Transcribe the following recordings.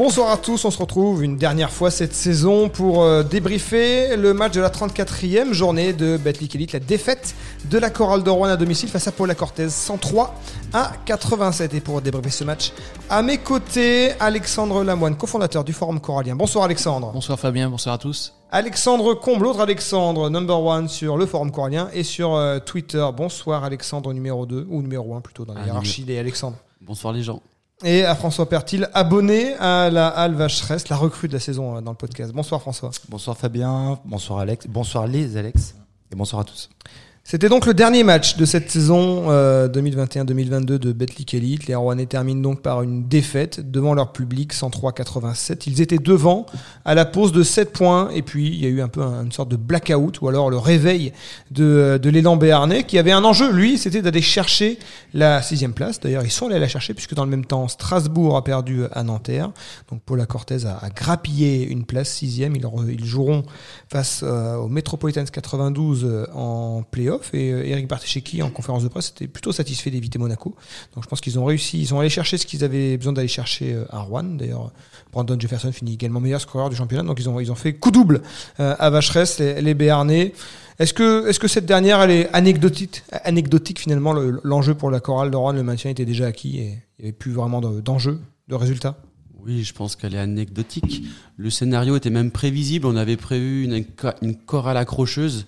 Bonsoir à tous, on se retrouve une dernière fois cette saison pour euh, débriefer le match de la 34e journée de Betclic Elite, la défaite de la Chorale de Rouen à domicile face à Paula Cortez 103 à 87. Et pour débriefer ce match, à mes côtés, Alexandre Lamoine, cofondateur du Forum Corallien. Bonsoir Alexandre. Bonsoir Fabien, bonsoir à tous. Alexandre Combe, l'autre Alexandre, number one sur le Forum Corallien et sur euh, Twitter. Bonsoir Alexandre numéro 2, ou numéro 1 plutôt dans la Ah, hiérarchie des Alexandre. Bonsoir les gens. Et à François Pertil, abonné à la Halle Vacheresse, la recrue de la saison euh, dans le podcast. Bonsoir François. Bonsoir Fabien, bonsoir Alex, bonsoir les Alex et bonsoir à tous. C'était donc le dernier match de cette saison euh, 2021-2022 de Betclic Elite. Les Rouennais terminent donc par une défaite devant leur public 103-87. Ils étaient devant à la pause de 7 points et puis il y a eu un peu un- une sorte de blackout ou alors le réveil de, l'élan béarnais qui avait un enjeu, lui, c'était d'aller chercher la sixième place. D'ailleurs, ils sont allés la chercher puisque dans le même temps, Strasbourg a perdu à Nanterre. Donc Paula Cortez a, grappillé une place sixième. Ils, joueront face euh, aux Metropolitans 92 euh, en playoff et euh, Eric Bartecheki en conférence de presse était plutôt satisfait d'éviter Monaco. Donc je pense qu'ils ont réussi, ils ont allé chercher ce qu'ils avaient besoin d'aller chercher euh, à Rouen. D'ailleurs, Brandon Jefferson finit également meilleur scoreur du championnat. Donc ils ont ils ont fait coup double euh, à Vacheresse les, Béarnais. Est-ce que, est-ce que cette dernière, elle est anecdotique, anecdotique finalement le- L'enjeu pour la chorale de Rouen, le maintien était déjà acquis et il n'y avait plus vraiment de- d'enjeu, de résultat Oui, je pense qu'elle est anecdotique. Le scénario était même prévisible. On avait prévu une, une chorale accrocheuse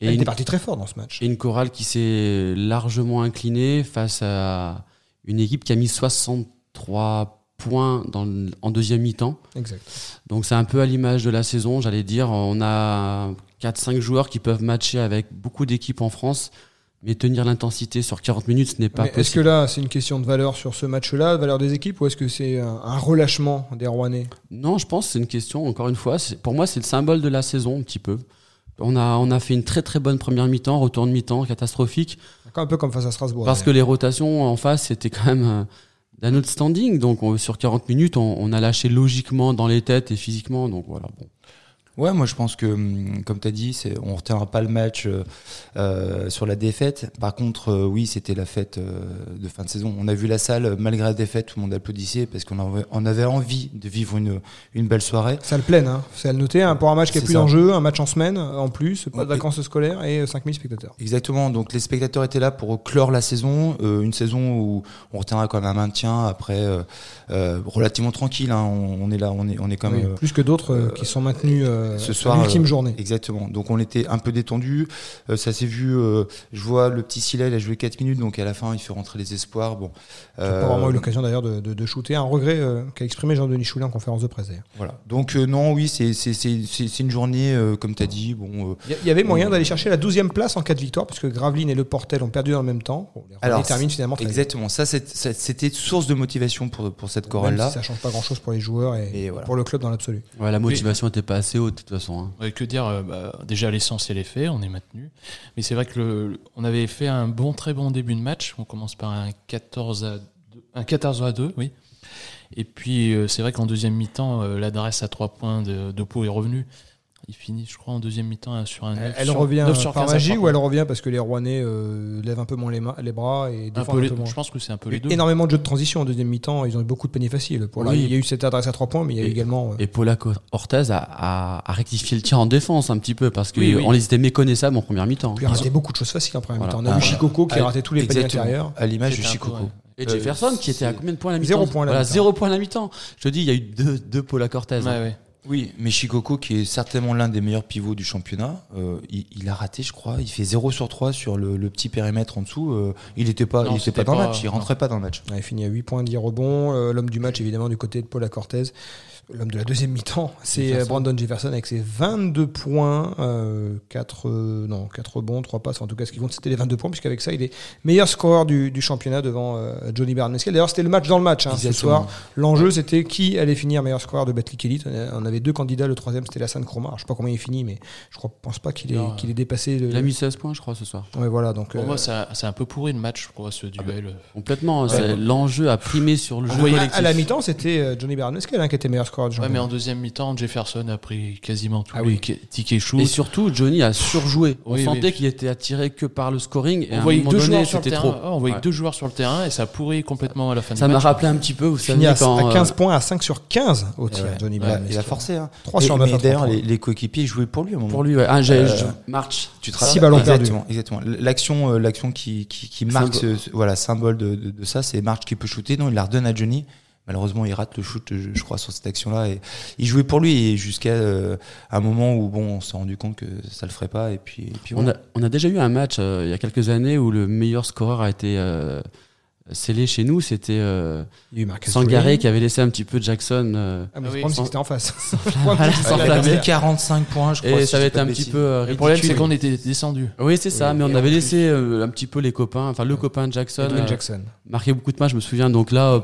et Elle une, était partie très fort dans ce match. et une chorale qui s'est largement inclinée face à une équipe qui a mis 63 points dans le- en deuxième mi-temps. Exact. Donc c'est un peu à l'image de la saison, j'allais dire. On a 4-5 joueurs qui peuvent matcher avec beaucoup d'équipes en France, mais tenir l'intensité sur 40 minutes, ce n'est pas Mais est-ce que possible. là, c'est une question de valeur sur ce match-là, de valeur des équipes, ou est-ce que c'est un, relâchement des Rouennais? Non, je pense que c'est une question, encore une fois, pour moi, c'est le symbole de la saison, un petit peu. On a, on a fait une très très bonne première mi-temps, retour de mi-temps catastrophique, Un peu comme face à Strasbourg. parce que les rotations en face, c'était quand même euh, d'un autre standing. Donc on- sur 40 minutes, on, on a lâché logiquement dans les têtes et physiquement. Donc voilà, bon. Ouais, moi je pense que, hum, comme tu as dit, c'est, on ne retiendra pas le match euh, euh, sur la défaite. Par contre, euh, oui, c'était la fête euh, de fin de saison. On a vu la salle, malgré la défaite, tout le monde applaudissait parce qu'on avait, on avait envie de vivre une, une belle soirée. Ça le pleine, hein. c'est à le noter, hein, pour un match qui est C'est plus d'enjeu, un match en semaine en plus, pas de vacances scolaires et 5000 spectateurs. Exactement, donc les spectateurs étaient là pour clore la saison, une saison où on retiendra quand même un maintien après relativement tranquille. hein. On, on est là, on est, on est quand même. plus que d'autres qui sont maintenus euh, ce à soir, l'ultime euh, journée. Exactement. Donc on était un peu détendu. Euh, ça s'est vu. euh, je vois le petit Silet, il a joué 4 minutes, donc à la fin il fait rentrer les espoirs. Bon. Euh, pas vraiment eu l'occasion d'ailleurs de, de, de shooter. Un regret euh, qu'a exprimé Jean-Denis Choulet en conférence de presse. d'ailleurs. Voilà. Donc euh, non, oui, c'est c'est c'est c'est c'est une journée euh, comme tu as dit. Bon. euh, Il y avait moyen d'aller chercher la 12e place en cas de victoire, puisque Gravelines et Le Portel ont perdu en même temps. Bon, Alors, terminent finalement exactement. Ça, c'était source de motivation pour pour cette Même chorale là. si ça change pas grand-chose pour les joueurs et, Et voilà. pour le club dans l'absolu. Ouais, la motivation n'était pas assez haute de toute façon. hein. Que dire euh, bah, Déjà, l'essentiel est fait, on est maintenu. Mais c'est vrai que le, on avait fait un bon, très bon début de match. On commence par un 14 à 2, un 14 à 2 oui. Et puis, euh, c'est vrai qu'en deuxième mi-temps, euh, l'adresse à 3 points de, de Pau est revenue. Il finit, je crois, en deuxième mi-temps euh, sur un 9 Elle sur- revient 9 sur par 15 à magie trois ou elle revient parce que les Rouennais euh, lèvent un peu moins les, mains, les bras et un peu un les- peu moins Je pense que c'est un peu les a eu deux. énormément de jeux de transition en deuxième mi-temps. Ils ont eu beaucoup de paniers faciles. Pour là, Oui. il y a eu cette adresse à 3 points, mais il y a eu Et- également. euh, Et Paula Co- Ortez a, a, a rectifié le tir en défense un petit peu parce qu'on Oui, oui. les était méconnaissables en première mi-temps. puis il a raté beaucoup de choses faciles en première Voilà. mi-temps. On a vu Ah, Chicoco qui a raté tous les paniers intérieurs. À l'image de un Chicoco. Et Euh, Jefferson qui était à combien de points à la mi-temps Zéro point à la Voilà, mi-temps. zéro point à la mi-temps. Je te dis, il y a eu deux, deux Paula Cortez. Oui, mais Chicoco, qui est certainement l'un des meilleurs pivots du championnat, euh, il, il a raté, je crois. Il fait 0 sur 3 sur le, le petit périmètre en dessous. euh, il n'était pas, Non, il était pas dans le match. Il non. rentrait pas dans le match. Il finit à 8 points, 10 rebonds. Euh, L'homme du match, évidemment, du côté de Paula Cortez. L'homme de la deuxième mi-temps, c'est euh, Brandon Jefferson avec ses 22 points, euh, 4, euh, non, 4 rebonds, 3 passes. En tout cas, ce qui compte, c'était les 22 points, puisqu'avec ça, il est meilleur scoreur du, du championnat devant euh, Johnny Bernaskel. D'ailleurs, c'était le match dans le match hein, ce soir. L'enjeu, c'était qui allait finir meilleur scoreur de Betclic Elite. On avait deux candidats. Le troisième, c'était Lassane Cromar. Alors, Je sais pas combien il finit, mais je crois, pense pas qu'il ait, qu'il ait dépassé. Le... Il a mis 16 points, je crois, ce soir. Ouais, voilà. Donc, Pour euh, moi, ça- c'est un peu pourri le match, je crois, ce duel. Complètement. c'est- L'enjeu a primé sur le On jeu à, à la mi-temps, c'était euh, Johnny hein, qui était meilleur scoreur Ouais, mais en deuxième mi-temps, Jefferson a pris quasiment tous Ah les oui. tickets shoot. Et surtout, Johnny a surjoué. On Oui, sentait oui. qu'il était attiré que par le scoring. Et on voyait deux donné, joueurs sur le terrain. trop. On voyait Ouais. deux joueurs sur le terrain et ça pourrit complètement à la fin Ça du m'a rappelé un petit peu, vous savez, à, quand. à 15 euh, points, à 5 sur 15 au tir, Ouais. Johnny Il a- Bradley. il a forcé. Hein. 3 Et- sur 9 mais à d'ailleurs, 3 les, les coéquipiers jouaient pour lui un moment. Pour lui, ouais. Ah, Euh, March. Tu te Six rappelles ballons exactement, exactement. L'action, euh, l'action qui, marque voilà, symbole de ça, c'est March qui peut shooter. Non, il la redonne à Johnny. Malheureusement, il rate le shoot, je, je crois, sur cette action-là. Et il jouait pour lui jusqu'à euh, un moment où bon, on s'est rendu compte que ça le ferait pas. Et puis, et puis On voilà. a, on a déjà eu un match euh, il y a quelques années où le meilleur scoreur a été euh, scellé chez nous. C'était euh, Sangaré qui avait laissé un petit peu Jackson. euh, Ah, mais Ah oui, le problème, c'est sans- c'était en face. Voilà, Sans sans flamme. Il a flamme. mis 45 points, je crois. et si ça été pas un petit peu euh, Le problème, c'est ridicule. qu'on était descendu. Oui, c'est ça, Oui, mais on avait laissé euh, un petit peu les copains, enfin le copain de Jackson, euh, Jackson. marquer beaucoup de matchs, je me souviens. Donc là, euh,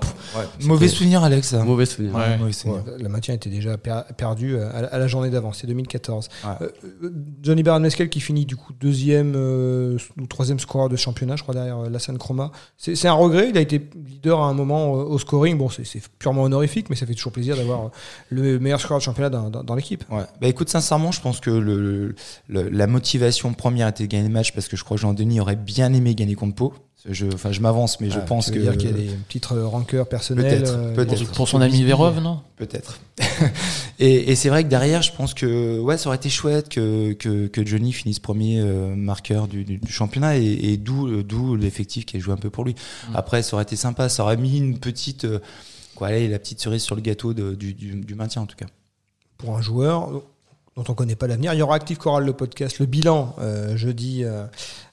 Mauvais souvenir, Alex. ça. mauvais souvenir. Ouais. Mauvais souvenir. Ouais, le maintien était déjà per- perdu à, à la journée d'avant, c'est 2014. Ouais. Euh, euh, Johnny Barron Mescal qui finit du coup deuxième ou troisième scoreur de championnat, je crois, derrière Lassane Chroma. C'est c'est un regret, il a été leader à un moment au scoring. Bon, c'est purement honorifique, mais ça fait toujours plaisir d'avoir le meilleur scoreur de championnat dans, l'équipe. Bah écoute, sincèrement, je pense que la motivation première était de gagner le match parce que je crois que Jean-Denis aurait bien aimé gagner contre Pau. Je, enfin, je m'avance, mais je Ah, pense que. dire qu'il y a des petites euh, rancœurs personnelles. Peut-être, euh. Pour, pour son ami Vérov, non Peut-être. et et c'est vrai que derrière, je pense que ouais, ça aurait été chouette que, que, que Johnny finisse premier euh, marqueur du, du, du championnat et, et d'où d'où l'effectif qui a joué un peu pour lui. Mm. Après, ça aurait été sympa, ça aurait mis une petite euh, quoi, allez, la petite cerise sur le gâteau de- du, du, du maintien en tout cas. pour un joueur dont on connaît pas l'avenir. Il y aura Active Choral, le podcast, le bilan, euh, jeudi euh,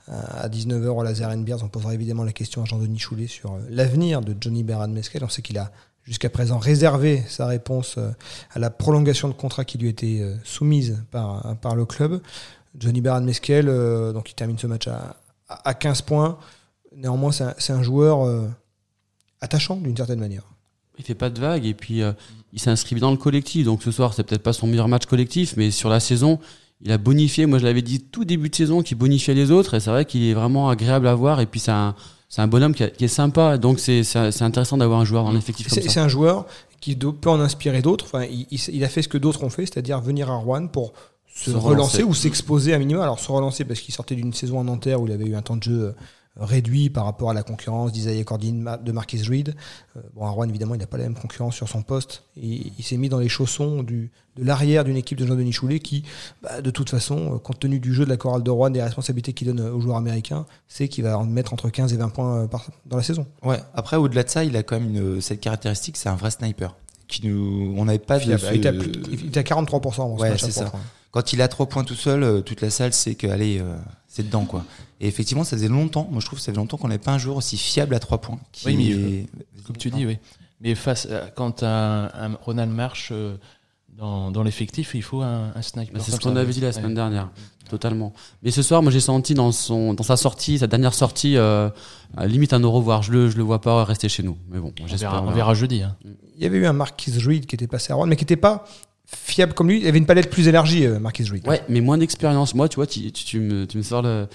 à 19h au Laser and Beers. On posera évidemment la question à Jean-Denis Choulet sur euh, l'avenir de Johnny Berran Mesquel. On sait qu'il a jusqu'à présent réservé sa réponse euh, à la prolongation de contrat qui lui était euh, soumise par, par le club. Johnny Berran Mesquel, donc il termine ce match à, à 15 points. Néanmoins, c'est un, joueur attachant d'une certaine manière. Il fait pas de vagues et puis il s'inscrit dans le collectif. Donc ce soir, c'est peut-être pas son meilleur match collectif, mais sur la saison, il a bonifié. Moi, je l'avais dit tout début de saison qu'il bonifiait les autres et c'est vrai qu'il est vraiment agréable à voir. Et puis c'est un, c'est un bonhomme qui, a- qui est sympa. Donc c'est, c'est, c'est intéressant d'avoir un joueur dans l'effectif comme C'est ça. c'est un joueur qui peut en inspirer d'autres. Enfin, il, a fait ce que d'autres ont fait, c'est-à-dire venir à Rouen pour se, Se relancer, relancer. ou s'exposer à minima. Alors se relancer parce qu'il sortait d'une saison en Nanterre où il avait eu un temps de jeu euh, réduit par rapport à la concurrence d'Isaiah Cordine, de Marquis Reed. Euh, bon, Rouen, évidemment, il n'a pas la même concurrence sur son poste. Et il s'est mis dans les chaussons du, de l'arrière d'une équipe de Jean-Denis Choulet qui, bah, de toute façon, euh, compte tenu du jeu de la chorale de Rouen, des responsabilités qu'il donne aux joueurs américains, c'est qu'il va en mettre entre 15 et 20 points euh, par- dans la saison. Ouais. Après, au-delà de ça, il a quand même une, cette caractéristique, c'est un vrai sniper. Qui nous, on n'avait pas de Fiable. ce- Il était à, plus- il était à 43% avant ce Ouais, c'est ça. Quand il a trois points tout seul, euh, toute la salle sait que allez, euh, c'est dedans quoi. Et effectivement, ça faisait longtemps. Moi, je trouve que ça faisait longtemps qu'on n'avait pas un joueur aussi fiable à trois points. Qui Oui, mais est- Comme tu dis, oui. Mais face à- quand un, un Ronald marche euh, dans, dans l'effectif, il faut un, un sniper. Bah, c'est ce qu'on avait dit la Ouais. semaine dernière, totalement. Mais ce soir, moi j'ai senti dans, son, dans sa sortie, sa dernière sortie, euh, à limite un au revoir. Je le, je le vois pas rester chez nous. Mais bon, On j'espère. verra, on verra jeudi. hein. Il y avait eu un Marquis Reed qui était passé à Rouen, mais qui n'était pas fiable comme lui. Il avait une palette plus élargie, euh, Marquis Reed. Ouais, mais moins d'expérience. Moi, tu vois, tu, tu, tu me, tu me sors le,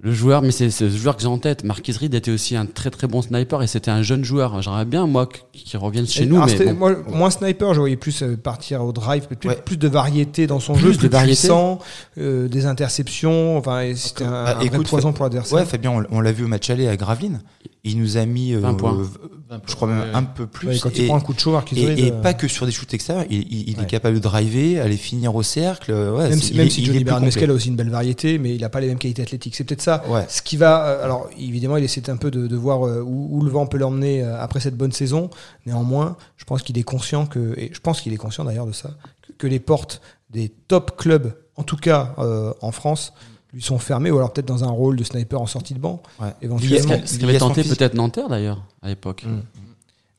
le joueur, mais c'est le joueur que j'ai en tête. Marquis Reed était aussi un très très bon sniper et c'était un jeune joueur. J'aimerais bien, moi, qu'il revienne chez Et- nous. Mais bon. moi, moins sniper, je voyais plus euh, partir au drive, plus, Ouais. plus de variété dans son Plus jeu, de plus variété. puissant, euh, des interceptions. Enfin, et c'était un, Bah, un vrai écoute, poison pour l'adversaire. Ouais, Fabien, on, on l'a vu au match aller à Gravelines. Il nous a mis euh, 20 points. euh, je crois même Ouais. un peu plus. Ouais, quand il et, prend un coup de chaud, Marquis et- euh, pas que sur des shoots extérieurs. Il, il- il Ouais. est capable de driver, aller finir au cercle. Ouais, même si, il même est- si il Johnny. Mescal a aussi une belle variété, mais il n'a pas les mêmes qualités athlétiques. C'est peut-être ça. Ouais. Ce qui va, euh, alors évidemment, il essaie un peu de, de voir euh, où, où le vent peut l'emmener euh, après cette bonne saison. Néanmoins, je pense qu'il est conscient que, et je pense qu'il est conscient d'ailleurs de ça, que, que les portes des top clubs, en tout cas euh, en France, lui sont fermées, ou alors peut-être dans un rôle de sniper en sortie de banc, Ouais. éventuellement. Ce qui avait tenté peut-être Nanterre d'ailleurs, à l'époque. Mm.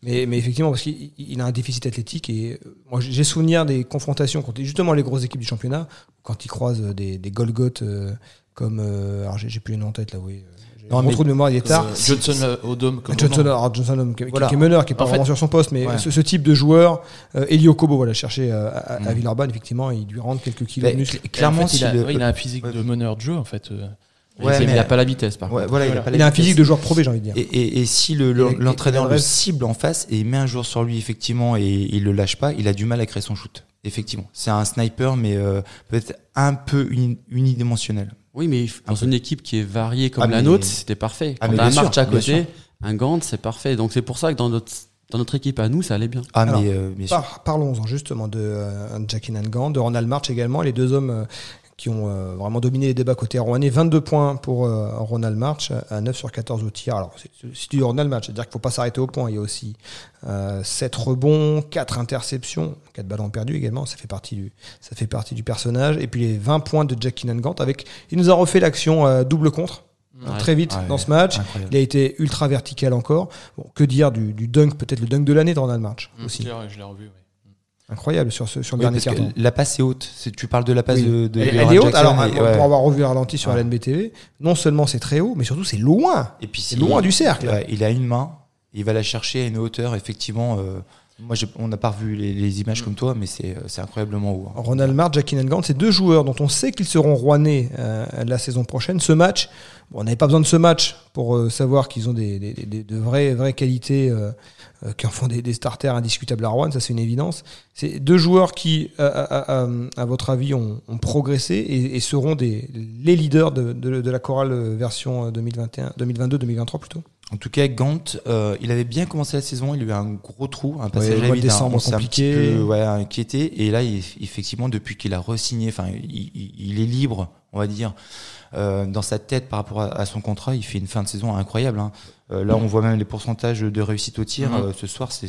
Mais, mais effectivement, parce qu'il il a un déficit athlétique et euh, moi j'ai souvenir des confrontations contre justement les grosses équipes du championnat, quand il croise euh, des, des Golgoth euh, comme. euh, alors j'ai j'ai plus les noms en tête là, oui. Non, mais- trou de mémoire, il est tard. Euh, Johnson euh, dôme comme Johnson, alors Johnson homme, qui, qui- Voilà. qui est meneur, qui est pas En vraiment fait- sur son poste, mais Ouais. ce, ce type de joueur, euh, Elio Kobo, voilà, chercher euh, à, à Mm. Villeurbanne, effectivement, il lui rentre quelques kilos Mais de muscle. cl- clairement, En fait, il, a, le- ouais, il a un physique de meneur de jeu en fait. euh, Ouais, il mais- n'a pas la vitesse, par Ouais, contre. voilà, il a Voilà. pas la Il a un physique de joueur pro B, j'ai envie de dire. Et, et, et si le- l'entraîneur le cible en face et il met un joueur sur lui effectivement et il le lâche pas, il a du mal à créer son shoot. Effectivement, c'est un sniper mais peut-être un peu uni- unidimensionnel. Oui, mais dans une équipe qui est variée comme Ah, la mais- nôtre, c'était parfait. Ah, Quand un sûr, march à côté, un Gant, c'est parfait. Donc c'est pour ça que dans notre, dans notre équipe à nous, ça allait bien. Ah Alors, mais euh, bien sûr. Par- Parlons-en justement de euh, Jackie Nangan, de Ronald March également, les deux hommes euh, qui ont euh, vraiment dominé les débats côté rouennais. 22 points pour euh, Ronald March, à 9 sur 14 au tir. Alors, c'est- c'est- si tu dis Ronald March, c'est-à-dire qu'il ne faut pas s'arrêter au point. Il y a aussi euh, 7 rebonds, 4 interceptions, 4 ballons perdus également. Ça fait partie du, ça fait partie du personnage. Et puis les 20 points de Jackie Nangant avec, il nous a refait l'action euh, double contre. Ouais. Très vite Ouais, dans ce match. incroyable. Il a été ultra vertical encore. Bon, que dire du, du dunk, peut-être le dunk de l'année de Ronald March Mm, aussi. Je l'ai- je l'ai revu. oui. Incroyable sur, ce, sur le Oui, dernier carton. la passe est haute. Tu parles de la passe Oui. de, de elle, de elle est haute, Jackson, alors et- pour avoir revu le ralenti sur Ouais. LNBTV, non seulement c'est très haut, mais surtout c'est loin. Et puis C'est loin du cercle. Il a une main, il va la chercher à une hauteur effectivement. euh, moi, on n'a pas revu les, les images comme toi, mais c'est euh, incroyablement haut. hein. Ronald March, Jackie Nangant, c'est deux joueurs dont on sait qu'ils seront rouennais euh, la saison prochaine. Ce match, bon, on n'avait pas besoin de ce match pour euh, savoir qu'ils ont des, des- des- de vraies, vraies qualités, euh, euh, qui en font des, des starters indiscutables à Rouen, ça c'est une évidence. C'est deux joueurs qui, à, à- à- à votre avis, ont, ont progressé et, et seront des, les leaders de, de- de la chorale version 2021, 2022-2023 plutôt. En tout cas, Gant, euh, il avait bien commencé la saison, il a eu un gros trou, un passage le à vide, décembre un petit peu ouais, inquiété. Et là, il- effectivement, depuis qu'il a re-signé, enfin, il est libre, on va dire, euh, dans sa tête par rapport à, à son contrat. Il fait une fin de saison incroyable. hein. Euh, là, on voit même les pourcentages de réussite au tir. Mhm. Euh, ce soir, c'est-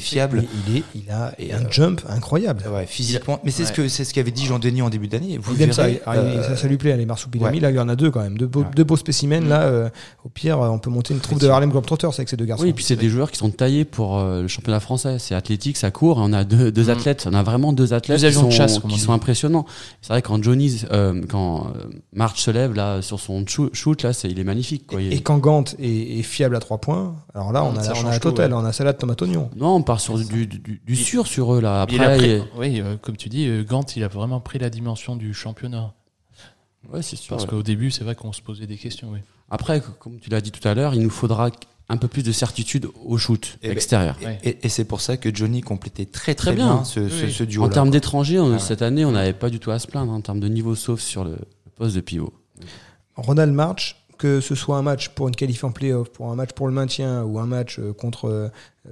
fiable. Il, est, il a et un jump incroyable. Ouais, physiquement. Mais c'est Ouais. ce que c'est ce qu'avait dit Jean Denis en début d'année. Vous ça, verrez, il- euh, ça, ça lui plaît, les Marsupilami. ouais. Là, il y en a deux quand même. Deux beaux, Ouais. deux beaux spécimens. Là, euh, au pire, on peut monter une troupe de Harlem Globetrotters avec ces deux garçons. Oui, et puis c'est des joueurs qui sont taillés pour euh, le championnat français. C'est athlétique, ça court, et on a deux, deux Mhm. athlètes. On a vraiment deux athlètes Deux qui sont, de chasse, qui sont impressionnants. C'est vrai quand Johnny, euh, quand euh, March se lève là sur son shoot, là, c'est il est magnifique. Quoi. Et quand Gant est, est fiable à trois points, alors là, on a, Ça on a la totale. ouais. On a salade, tomate, oignon. Non, on part sur du, du, sûr sur eux là. Il a Après, pris- il- oui, euh, comme tu dis, euh, Gant, il a vraiment pris la dimension du championnat. ouais, c'est sûr. Parce ouais. qu'au début, c'est vrai qu'on se posait des questions. Oui. Après, comme tu l'as dit tout à l'heure, il nous faudra un peu plus de certitude au shoot Eh ben, extérieur. Ouais. Et, et c'est pour ça que Johnny complétait très très, Très bien, bien. ce, Oui, ce, oui. ce duo. En termes d'étrangers, Ouais. cette année, on n'avait pas du tout à se plaindre en termes de niveau, sauf sur le poste de pivot. Ronald March, que ce soit un match pour une qualif en playoff, pour un match pour le maintien ou un match euh, contre euh,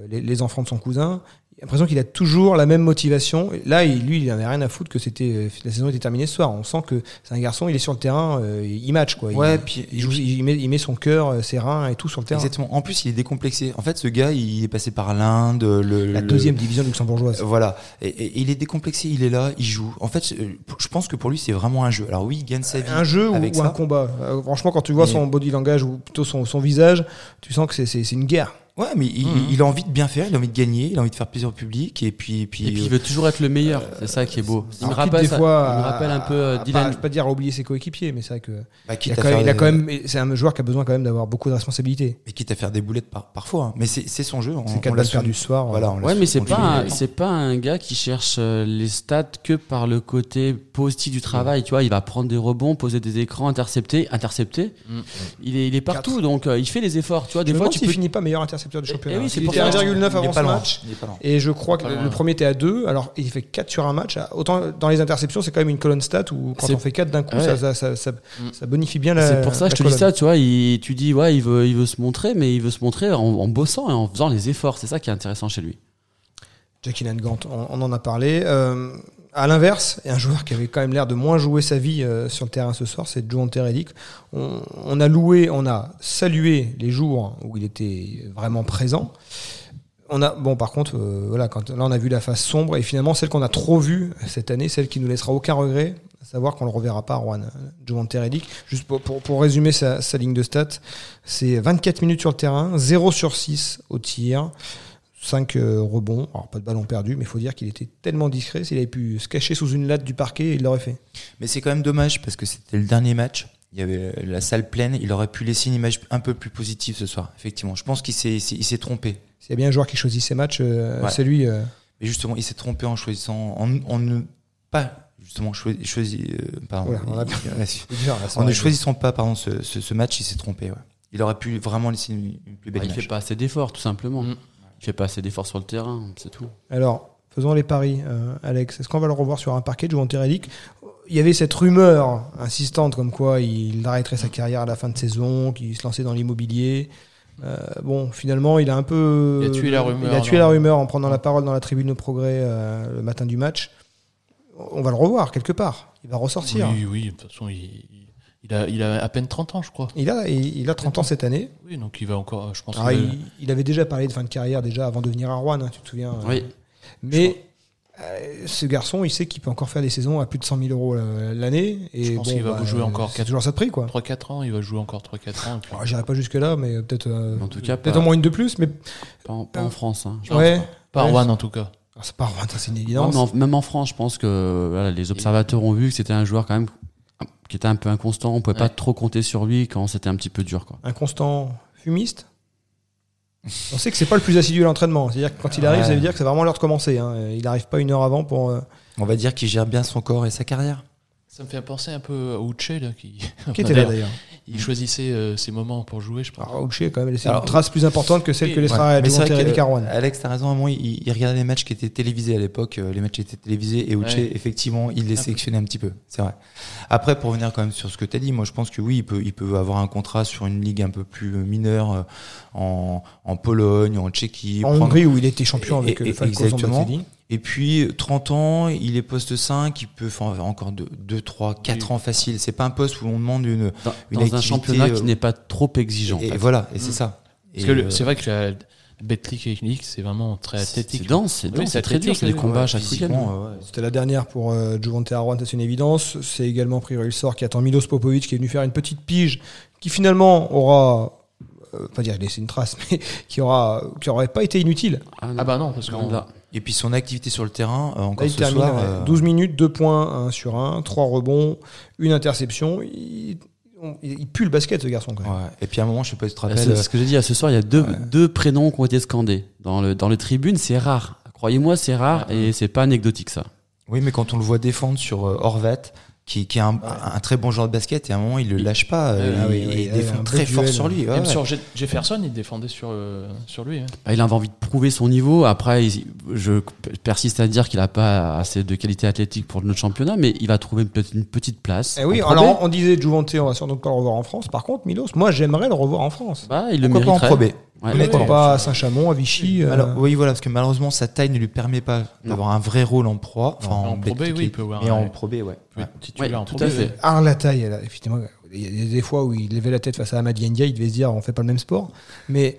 les, les enfants de son cousin, j'ai l'impression qu'il a toujours la même motivation. Là, il- lui, il n'avait rien à foutre que c'était la saison était terminée ce soir. On sent que c'est un garçon, il est sur le terrain, euh, il match quoi. Ouais, il, puis- il, joue- il met, il met son cœur, euh, ses reins et tout sur le terrain. Exactement. En plus, il est décomplexé. En fait, ce gars, il est passé par l'Inde, le, La le- deuxième division luxembourgeoise. Euh, Voilà. Et, il est décomplexé, il est là, il joue. En fait, euh, je pense que pour lui, c'est vraiment un jeu. Alors oui, il gagne sa vie. un jeu ou, un combat. Euh, franchement, quand tu vois Mais- son body langage ou plutôt son, son visage, tu sens que c'est une guerre. Ouais, mais il, Mhm. il a envie de bien faire, il a envie de gagner, il a envie de faire plaisir au public. Et puis, et puis, Et puis euh, il veut toujours être le meilleur, c'est ça qui est beau. Il me rappelle, des ça- fois il me rappelle un peu euh, à- Dylan. Pas, je vais pas dire à oublier ses coéquipiers, mais c'est vrai que bah, il quitte a à quand même, faire il a des- quand même- c'est un joueur qui a besoin quand même d'avoir beaucoup de responsabilités. mais quitte à faire des boulettes par, parfois. hein. Mais c'est c'est son jeu. on- on l'a su- ce soir. Voilà, on l'a Ouais, mais c'est pas, c'est pas un gars qui cherche euh, les stats que par le côté positif du travail. Tu vois, il va prendre des rebonds, poser des écrans, intercepter, intercepter. Mm. Il est, il est partout, donc euh, il fait les efforts. Tu vois, des fois, tu peux. finit pas meilleur intercepteur du Eh- championnat. oui, c'est il pour était à ça. 1,9 Il est avant ce loin. match. Et je crois que le, premier était à 2. Alors, il fait 4 sur un match. Autant dans les interceptions, c'est quand même une colonne stat où quand on fait 4 d'un coup, Ouais. ça, ça, ça, ça- Mm. ça bonifie bien la C'est pour ça que je te dis ça, tu vois. Il, tu dis, ouais, il veut, il veut se montrer, mais il veut se montrer en, en bossant et en faisant les efforts. C'est ça qui est intéressant chez lui. Jackie on, on en a parlé. Euh, à l'inverse, un joueur qui avait quand même l'air de moins jouer sa vie euh, sur le terrain ce soir, c'est Joe Anterelic. On, on a loué, on a salué les jours où il était vraiment présent. On a, bon, par contre, euh, voilà, quand, là, on a vu la face sombre et finalement, celle qu'on a trop vue cette année, celle qui nous laissera aucun regret, à savoir qu'on le reverra pas, Juan. Joe Anterelic. Juste pour, pour, résumer sa, sa ligne de stats, c'est 24 minutes sur le terrain, 0 sur 6 au tir. 5 rebonds, alors pas de ballon perdu, mais il faut dire qu'il était tellement discret, s'il avait pu se cacher sous une latte du parquet, il l'aurait fait. Mais c'est quand même dommage parce que c'était le dernier match. Il y avait la salle pleine. Il aurait pu laisser une image un peu plus positive ce soir. Effectivement, je pense qu'il s'est, il il trompé. S'il y a bien un joueur qui choisit ses matchs, euh, Ouais. c'est lui. euh. Mais justement, il s'est trompé en choisissant, en, en ne pas justement choisi, choisi euh, pardon, Ouais, on a- il- C'est dur, là, ça en ne va. choisissant pas pardon ce, ce, ce match, il s'est trompé. Ouais. Il aurait pu vraiment laisser une, une plus belle il image. fait pas assez d'efforts, tout simplement. Mm. Il fait pas assez d'efforts sur le terrain, c'est tout. Alors, faisons les paris, euh, Alex. Est-ce qu'on va le revoir sur un parquet de Juventus Relic Il y avait cette rumeur insistante comme quoi il arrêterait sa carrière à la fin de saison, qu'il se lançait dans l'immobilier. Euh, bon, finalement, il a un peu. Il a tué la rumeur, Il a tué la rumeur en prenant la parole dans la tribune au progrès euh, le matin du match. On va le revoir quelque part. Il va ressortir. Oui, oui, de toute façon, il, il, a, il a à peine 30 ans, je crois. Il, a, il, il a 30 ans cette année. Oui, donc il va encore, je pense. Ah, que- il, il avait déjà parlé de fin de carrière déjà avant de venir à Rouen, hein, tu te souviens. euh, Oui. Mais euh, ce garçon, il sait qu'il peut encore faire des saisons à plus de 100 000 euros euh, l'année. Et Je pense qu'il va jouer encore C'est quatre- toujours ça de prix, quoi. 3-4 ans, il va jouer encore 3-4 ans. puis- J'irai pas jusque-là, mais peut-être euh, En tout cas, peut-être pas, au moins une de plus. Mais pas en, pas en France. hein. pense ouais, Pas Ouais. Rouen, en tout cas. Ah, c'est pas Rouen, c'est une évidence. en- même en France, je pense que voilà, les observateurs ont vu que c'était un joueur quand même qui était un peu inconstant. On pouvait pas trop compter sur lui quand c'était un petit peu dur. Quoi. Un constant fumiste? On sait que c'est pas le plus assidu à l'entraînement. C'est-à-dire que quand il arrive, Ouais. ça veut dire que c'est vraiment l'heure de commencer. hein. Il arrive pas une heure avant pour. euh, On va dire qu'il gère bien son corps et sa carrière. Ça me fait penser un peu à Uche, là, qui, Qui était là d'ailleurs? Il choisissait euh, ses moments pour jouer, je pense. Alors, Auché a quand même laissé Alors, une trace plus importante que celle oui, que laissera Ouais. Relic à Rouen. Alex, t'as raison, à un moment, il, il regardait les matchs qui étaient télévisés à l'époque. euh, Les matchs étaient télévisés et Uche, Ouais. effectivement, il les sélectionnait un petit peu. C'est vrai. Après, pour revenir quand même sur ce que tu as dit, moi, je pense que oui, il peut, il peut avoir un contrat sur une ligue un peu plus mineure euh, en, en Pologne, en Tchéquie. En prendre- Hongrie, où il était champion Et- avec et- le Falco exactement. Et puis, 30 ans, il est poste 5, il peut faire encore 2, 3, 4 Oui. ans facile. C'est pas un poste où on demande une. Dans, Une dans un championnat euh, qui n'est pas trop exigeant. et en fait. voilà, et c'est Mm. ça. Parce Et, que le- euh, c'est vrai que la Betclic et c'est vraiment très C'est athlétique. c'est dense, c'est Oui, dense, c'est c'est très dur, c'est des combats ouais, chaque week-end. physiquement, euh, ouais. C'était la dernière pour euh, Juventus c'est une évidence. C'est également pris Sort qui attend Milos Popovic qui est venu faire une petite pige qui finalement aura, euh, pas dire laissé une trace, mais qui aura, qui aurait pas été inutile. non. Ah bah non, parce de là. Et puis son activité sur le terrain, euh, Là, encore il ce termine soir. ouais, euh, 12 minutes, 2 points, 1 sur 1, 3 rebonds, une interception. Il, on- il pue le basket ce garçon quand même. ouais. Et puis à un moment, je sais pas si tu te Bah, rappelles. C'est ce que j'ai dit. Ce soir, il y a deux, Ouais. deux prénoms qui ont été scandés. Dans, le, dans les tribunes, c'est rare. Croyez-moi, c'est rare et c'est pas anecdotique ça. Oui, mais quand on le voit défendre sur euh, Horvat, qui, qui est un, un très bon joueur de basket, et à un moment, il le lâche pas. euh, Ah il, oui, oui, il défend un très fort duel. sur lui. ouais, Même ouais. sur Je- Jefferson, il défendait sur, euh, sur lui. hein. Bah, il avait envie de prouver son niveau. Après, il- je persiste à dire qu'il n'a pas assez de qualité athlétique pour notre championnat, mais il va trouver peut-être une petite place. Eh oui, alors on disait Juventus, on va sans doute pas le revoir en France. Par contre, Milos, moi j'aimerais le revoir en France. Bah, il le Pourquoi pas en mériterait. Ouais. Pourquoi pas à Saint-Chamond, à Vichy euh, Alors, oui, voilà, parce que malheureusement, sa taille ne lui permet pas d'avoir un vrai rôle en proie. Enfin, En Pro B, Betclic, oui, il peut avoir Mais un- en Pro B, ouais. Oui, Ouais. Ouais, en tout Pro à B, fait. oui. Ah, la taille, elle a- effectivement, il y a des fois où il levait la tête face à Amadi Ndiaye, il devait se dire on fait pas le même sport. Mais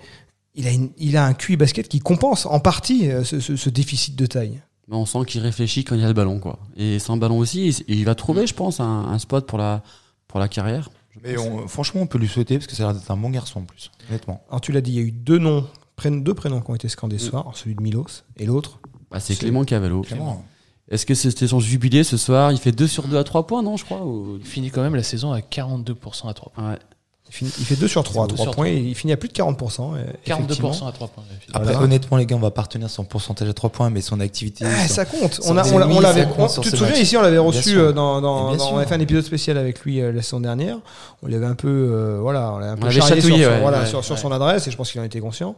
il a, une- il a un QI basket qui compense en partie euh, ce, ce- ce déficit de taille. Mais on sent qu'il réfléchit quand il y a le ballon, quoi. Et sans ballon aussi, il, il va trouver, je pense, un, un spot pour la, pour la carrière. Mais on- franchement, on peut lui souhaiter parce que ça a l'air d'être un bon garçon en plus, honnêtement. Alors tu l'as dit, il y a eu deux noms, prénoms- deux prénoms qui ont été scandés ce soir, celui de Milos et l'autre. Bah, c'est Clément Cavallo. Est-ce que c'était son jubilé ce soir? Il fait 2 sur 2 à 3 points, non, je crois ou- Il finit quand même la saison à 42% à 3 points. Ouais. Il, finit- il fait 2 sur 3 à deux 3 sur points, trois. et il finit à plus de 40%. euh, 42% effectivement. à 3 points. Après, Voilà. honnêtement, les gars, on va pas retenir son pourcentage à 3 points, mais son activité. Ah, son- ça compte. On, a, on, on ennemi, l'avait. ça compte on- sur tu te souviens match. ici, on l'avait reçu euh, dans. dans, Bien dans- on avait fait un épisode spécial avec lui euh, la saison dernière. On l'avait un peu, euh, voilà, on l'avait un peu charrié chatouillé, sur, son- ouais, voilà, ouais, sur, sur ouais. son adresse et je pense qu'il en était conscient.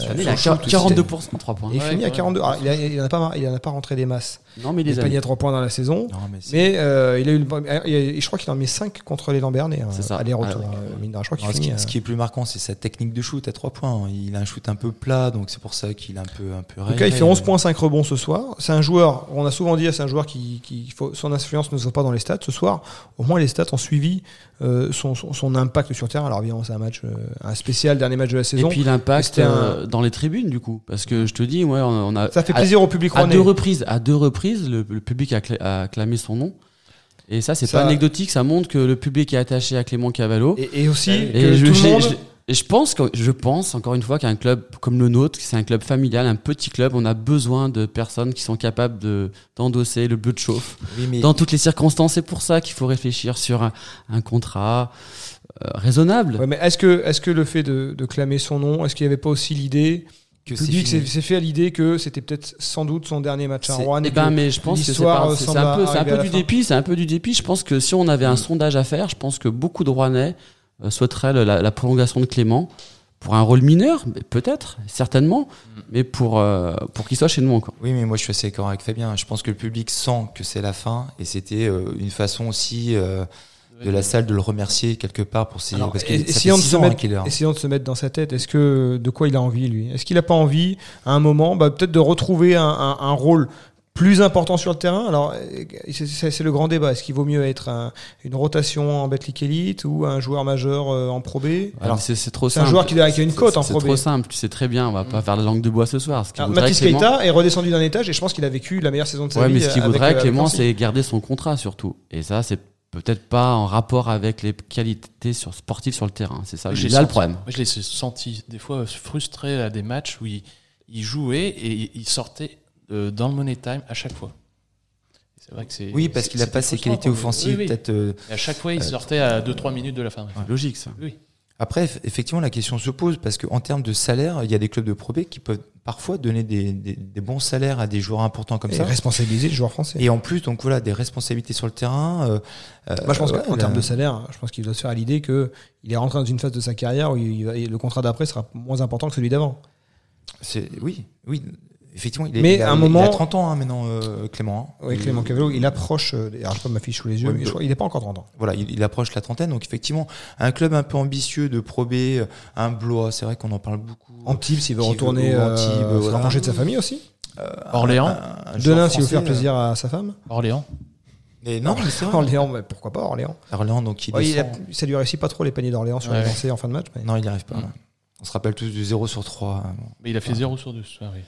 Euh, il a sur le shoot, 42% à 3 points. Il finit à ouais. 42. Alors, il, a, en a pas, il en a pas rentré des masses. Non, mais il a a pas mis mis. à 3 points dans la saison. Non, mais euh, il a eu a- je crois qu'il en met 5 contre les Lambernais. hein, C'est ça. Aller-retour. Je crois qu'il ce, qui, euh, ce qui est plus marquant, c'est sa technique de shoot à 3 points. Il a un shoot un peu plat, donc c'est pour ça qu'il est un peu un peu En tout cas, il fait 11 mais- points, 5 rebonds ce soir. C'est un joueur, on a souvent dit, c'est un joueur qui, qui faut, son influence ne se voit pas dans les stats. Ce soir, au moins les stats ont suivi euh, son, son, son impact sur terrain. Alors évidemment, c'est un match, euh, un spécial dernier match de la Et saison. puis l'impact un- dans les tribunes, du coup. Parce que je te dis, ouais, on on a. ça fait à- plaisir au public À, deux reprises, à deux reprises, le, le public a, cla- a acclamé son nom. Et ça, c'est Ça- pas anecdotique, ça montre que le public est attaché à Clément Cavallo. Et, et aussi, Et que Et je, tout le monde. je- et je pense, que, je pense encore une fois qu'un club comme le nôtre, c'est un club familial, un petit club, on a besoin de personnes qui sont capables de d'endosser le bleu de chauffe Oui, mais dans toutes les circonstances. C'est pour ça qu'il faut réfléchir sur un, un contrat euh, raisonnable. Ouais, mais est-ce que, est-ce que le fait de, de clamer son nom, est-ce qu'il n'y avait pas aussi l'idée que c'est fait à l'idée que c'était peut-être sans doute son dernier match à Rouen. Eh et ben, mais je pense que c'est un peu, un du fin. dépit, c'est un peu du dépit. Je pense que si on avait un sondage à faire, je pense que beaucoup de Rouennais euh, souhaiteraient la, la prolongation de Clément pour un rôle mineur, mais peut-être, certainement, mais pour euh, pour qu'il soit chez nous encore. Oui, mais moi je suis assez d'accord avec Fabien. Je pense que le public sent que c'est la fin et c'était euh, une façon aussi euh, de la salle de le remercier quelque part pour ses. Alors, parce que essayons, de se hein, mettre, là. essayons de se mettre dans sa tête. Est-ce que de quoi il a envie lui? Est-ce qu'il n'a pas envie à un moment, bah, peut-être de retrouver un, un- un rôle plus important sur le terrain? Alors c'est- c'est c'est le grand débat. Est-ce qu'il vaut mieux être un- une rotation en Betclic Elite ou un joueur majeur euh, en Pro B? Alors c'est c'est trop c'est un simple. joueur qui qui a une cote en C'est Pro B. trop simple, tu sais très bien, on va pas faire la langue de bois ce soir. Ce Mathis Keita est redescendu d'un étage et je pense qu'il a vécu la meilleure saison de sa Ouais, vie. mais ce qu'il voudrait euh, avec Clément, c'est garder son contrat surtout. Et ça, c'est peut-être pas en rapport avec les qualités sur, sportives sur le terrain. C'est ça, J'ai là le problème. Moi, je l'ai senti des fois frustré à des matchs où il, il jouait et il sortait euh, dans le money time à chaque fois. C'est vrai que c'est. Oui, parce qu'il n'a pas ses qualités offensives. Oui, oui. Peut-être. euh, à chaque fois, il sortait à 2-3 minutes de la fin. C'est logique ça. Oui. Après, eff- effectivement, la question se pose parce qu'en termes de salaire, il y a des clubs de Pro B qui peuvent parfois donner des, des- des bons salaires à des joueurs importants comme Et ça. responsabiliser le joueur français. Et en plus, donc voilà, des responsabilités sur le terrain. euh, euh, Moi, je pense ouais, qu'en termes de salaire, je pense qu'il doit se faire à l'idée que il est rentré dans une phase de sa carrière où il va- et le contrat d'après sera moins important que celui d'avant. c'est- oui, oui, effectivement, il, est, Mais il a, à un il moment- a 30 ans hein, maintenant, euh, Clément. hein. Oui, Il- Clément Cavallo, il approche. euh, alors, je pas ma fiche sous les yeux, Ouais, mais mais- je crois- il n'est pas encore 30 ans. Voilà, il, il approche la trentaine, donc effectivement, un club un peu ambitieux de Pro B, euh, un Blois, c'est vrai qu'on en parle beaucoup. Antibes, s'il veut retourner euh, voilà. rapprocher de sa famille aussi. Euh, Orléans. un- un Denain, s'il veut faire plaisir à sa femme. Orléans. euh, mais non, mais c'est vrai. Orléans, mais pourquoi pas Orléans Orléans, donc il Ouais, il a-. Ça lui réussit pas trop les paniers d'Orléans sur Ouais. les lancers en fin de match. mais- Non, il n'y arrive pas. On se rappelle tous du 0 sur 3. hein. Mais il a fait 0 sur 2 ce soir. Oui.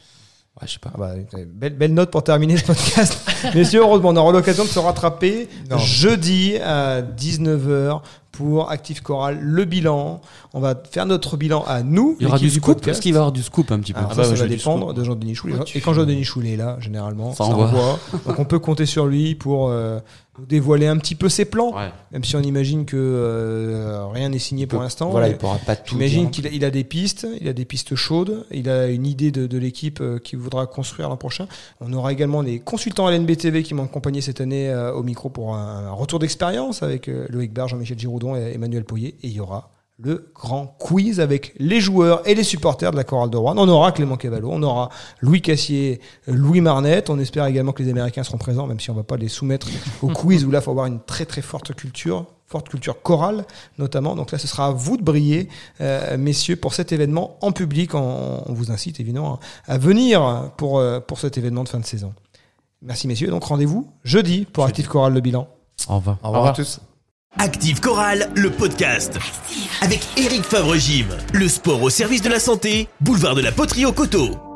Ouais, je sais pas. Ah bah, belle, belle note pour terminer ce podcast. Messieurs, heureusement, on aura l'occasion de se rattraper Non. jeudi à 19h pour Active Choral, le bilan. On va faire notre bilan à nous. Il y aura du scoop. Est-ce qu'il va y avoir du scoop un petit peu Alors Ah ça, bah, ça va dépendre de Jean-Denis Choulet. Ouais, tu Et quand Jean-Denis Choulet est là, généralement, Ça ça, envoie. envoie. Donc on peut compter sur lui pour euh, nous dévoiler un petit peu ses plans, Ouais. même si on imagine que euh, rien n'est signé pour l'instant. Voilà, il pourra pas tout. J'imagine dire. qu'il a, il a des pistes, il a des pistes chaudes, il a une idée de, de l'équipe euh, qu'il voudra construire l'an prochain. On aura également des consultants LNBTV qui m'ont accompagné cette année euh, au micro pour un, un retour d'expérience avec euh, Loïc Barre, Jean-Michel Giroudon et Emmanuel Poyer. Et il y aura le grand quiz avec les joueurs et les supporters de la chorale de Rouen. On aura Clément Cavallo, on aura Louis Cassier, euh, Louis Marnette. On espère également que les Américains seront présents, même si on va pas les soumettre au quiz où là, il faut avoir une très très forte culture, forte culture chorale notamment. Donc là, ce sera à vous de briller, euh, messieurs, pour cet événement en public. On, on vous incite évidemment à venir pour, euh, pour cet événement de fin de saison. Merci messieurs. Donc rendez-vous jeudi pour Active Chorale le bilan. Au revoir. Au revoir à tous. Active Chorale, le podcast. Avec Eric Favre-Gym. Le sport au service de la santé, boulevard de la Poterie au Coteau.